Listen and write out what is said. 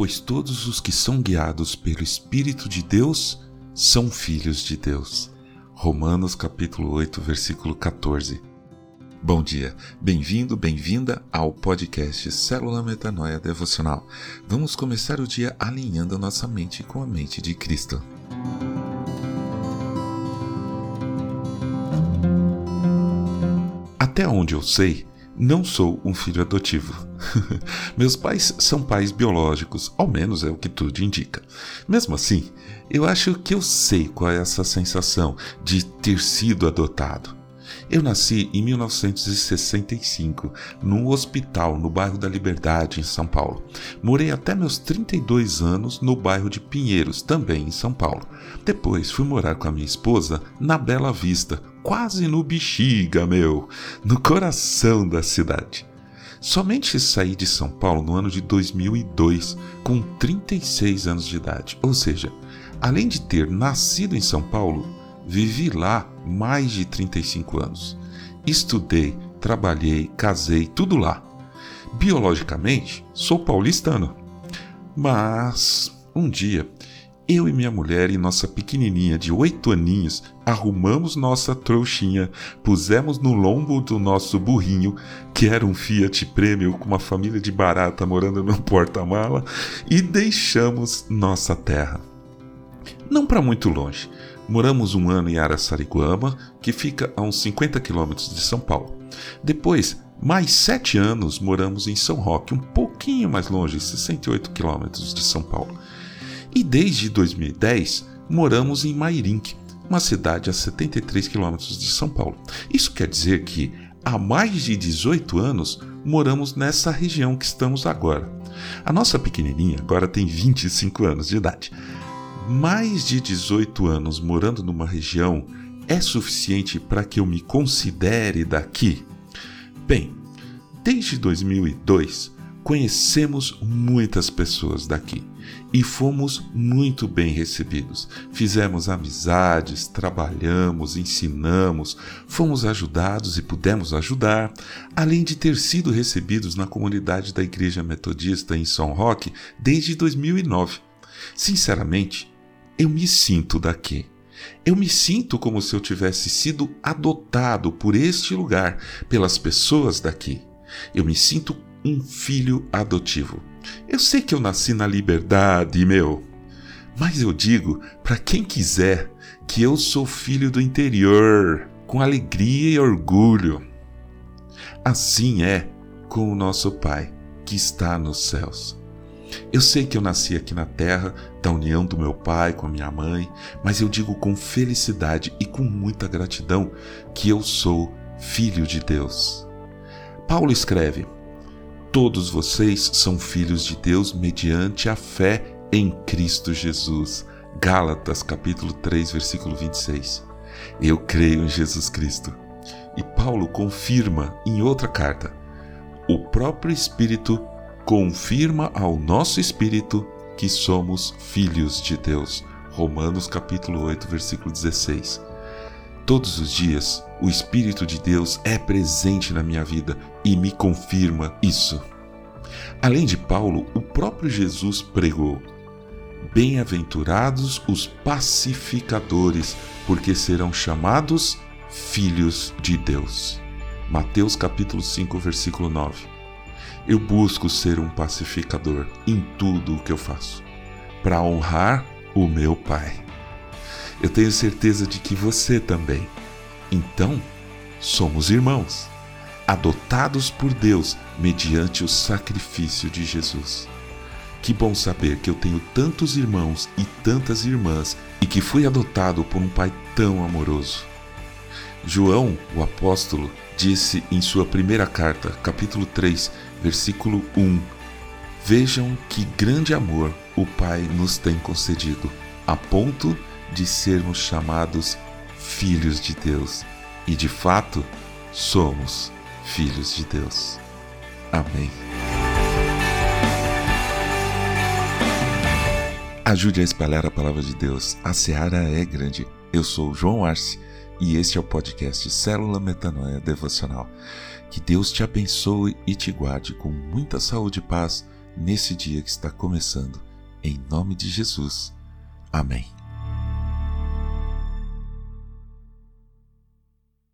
pois todos os que são guiados pelo Espírito de Deus são filhos de Deus. Romanos capítulo 8, versículo 14. Bom dia, bem-vindo, bem-vinda ao podcast Célula Metanoia Devocional. Vamos começar o dia alinhando nossa mente com a mente de Cristo. Até onde eu sei, não sou um filho adotivo. Meus pais são pais biológicos, ao menos é o que tudo indica. Mesmo assim, eu acho que eu sei qual é essa sensação de ter sido adotado. Eu nasci em 1965, num hospital no bairro da Liberdade, em São Paulo. Morei até meus 32 anos no bairro de Pinheiros, também em São Paulo. Depois fui morar com a minha esposa na Bela Vista, quase no Bexiga, meu, no coração da cidade. Somente saí de São Paulo no ano de 2002, com 36 anos de idade. Ou seja, além de ter nascido em São Paulo, vivi lá mais de 35 anos. Estudei, trabalhei, casei, tudo lá. Biologicamente, sou paulistano. Mas um dia eu e minha mulher e nossa pequenininha de oito aninhos arrumamos nossa trouxinha, pusemos no lombo do nosso burrinho, que era um Fiat Premium com uma família de barata morando no porta-mala, e deixamos nossa terra. Não para muito longe. Moramos um ano em Araçariguama, que fica a uns 50 quilômetros de São Paulo. Depois, mais sete anos moramos em São Roque, um pouquinho mais longe, 68 quilômetros de São Paulo. E desde 2010 moramos em Mairink, uma cidade a 73 quilômetros de São Paulo. Isso quer dizer que há mais de 18 anos moramos nessa região que estamos agora. A nossa pequenininha agora tem 25 anos de idade. Mais de 18 anos morando numa região é suficiente para que eu me considere daqui? Bem, desde 2002 conhecemos muitas pessoas daqui e fomos muito bem recebidos. Fizemos amizades, trabalhamos, ensinamos, fomos ajudados e pudemos ajudar, além de ter sido recebidos na comunidade da Igreja Metodista em São Roque desde 2009. Sinceramente, eu me sinto daqui. Eu me sinto como se eu tivesse sido adotado por este lugar, pelas pessoas daqui. Eu me sinto um filho adotivo. Eu sei que eu nasci na liberdade, meu, mas eu digo para quem quiser que eu sou filho do interior, com alegria e orgulho. Assim é com o nosso Pai que está nos céus. Eu sei que eu nasci aqui na terra, da união do meu pai com a minha mãe, mas eu digo com felicidade e com muita gratidão que eu sou filho de Deus. Paulo escreve: Todos vocês são filhos de Deus mediante a fé em Cristo Jesus. Gálatas capítulo 3, versículo 26. Eu creio em Jesus Cristo. E Paulo confirma em outra carta: o próprio Espírito confirma ao nosso espírito que somos filhos de Deus. Romanos capítulo 8, versículo 16. Todos os dias, o Espírito de Deus é presente na minha vida e me confirma isso. Além de Paulo, o próprio Jesus pregou: Bem-aventurados os pacificadores, porque serão chamados filhos de Deus. Mateus capítulo 5, versículo 9. Eu busco ser um pacificador em tudo o que eu faço, para honrar o meu Pai. Eu tenho certeza de que você também. Então, somos irmãos adotados por Deus mediante o sacrifício de Jesus. Que bom saber que eu tenho tantos irmãos e tantas irmãs e que fui adotado por um pai tão amoroso. João, o apóstolo, disse em sua primeira carta, capítulo 3, versículo 1: Vejam que grande amor o Pai nos tem concedido, a ponto de sermos chamados filhos de Deus. E de fato, somos filhos de Deus. Amém. Ajude a espalhar a palavra de Deus. A seara é grande. Eu sou João Arce e este é o podcast Célula Metanoia Devocional. Que Deus te abençoe e te guarde com muita saúde e paz nesse dia que está começando. Em nome de Jesus. Amém.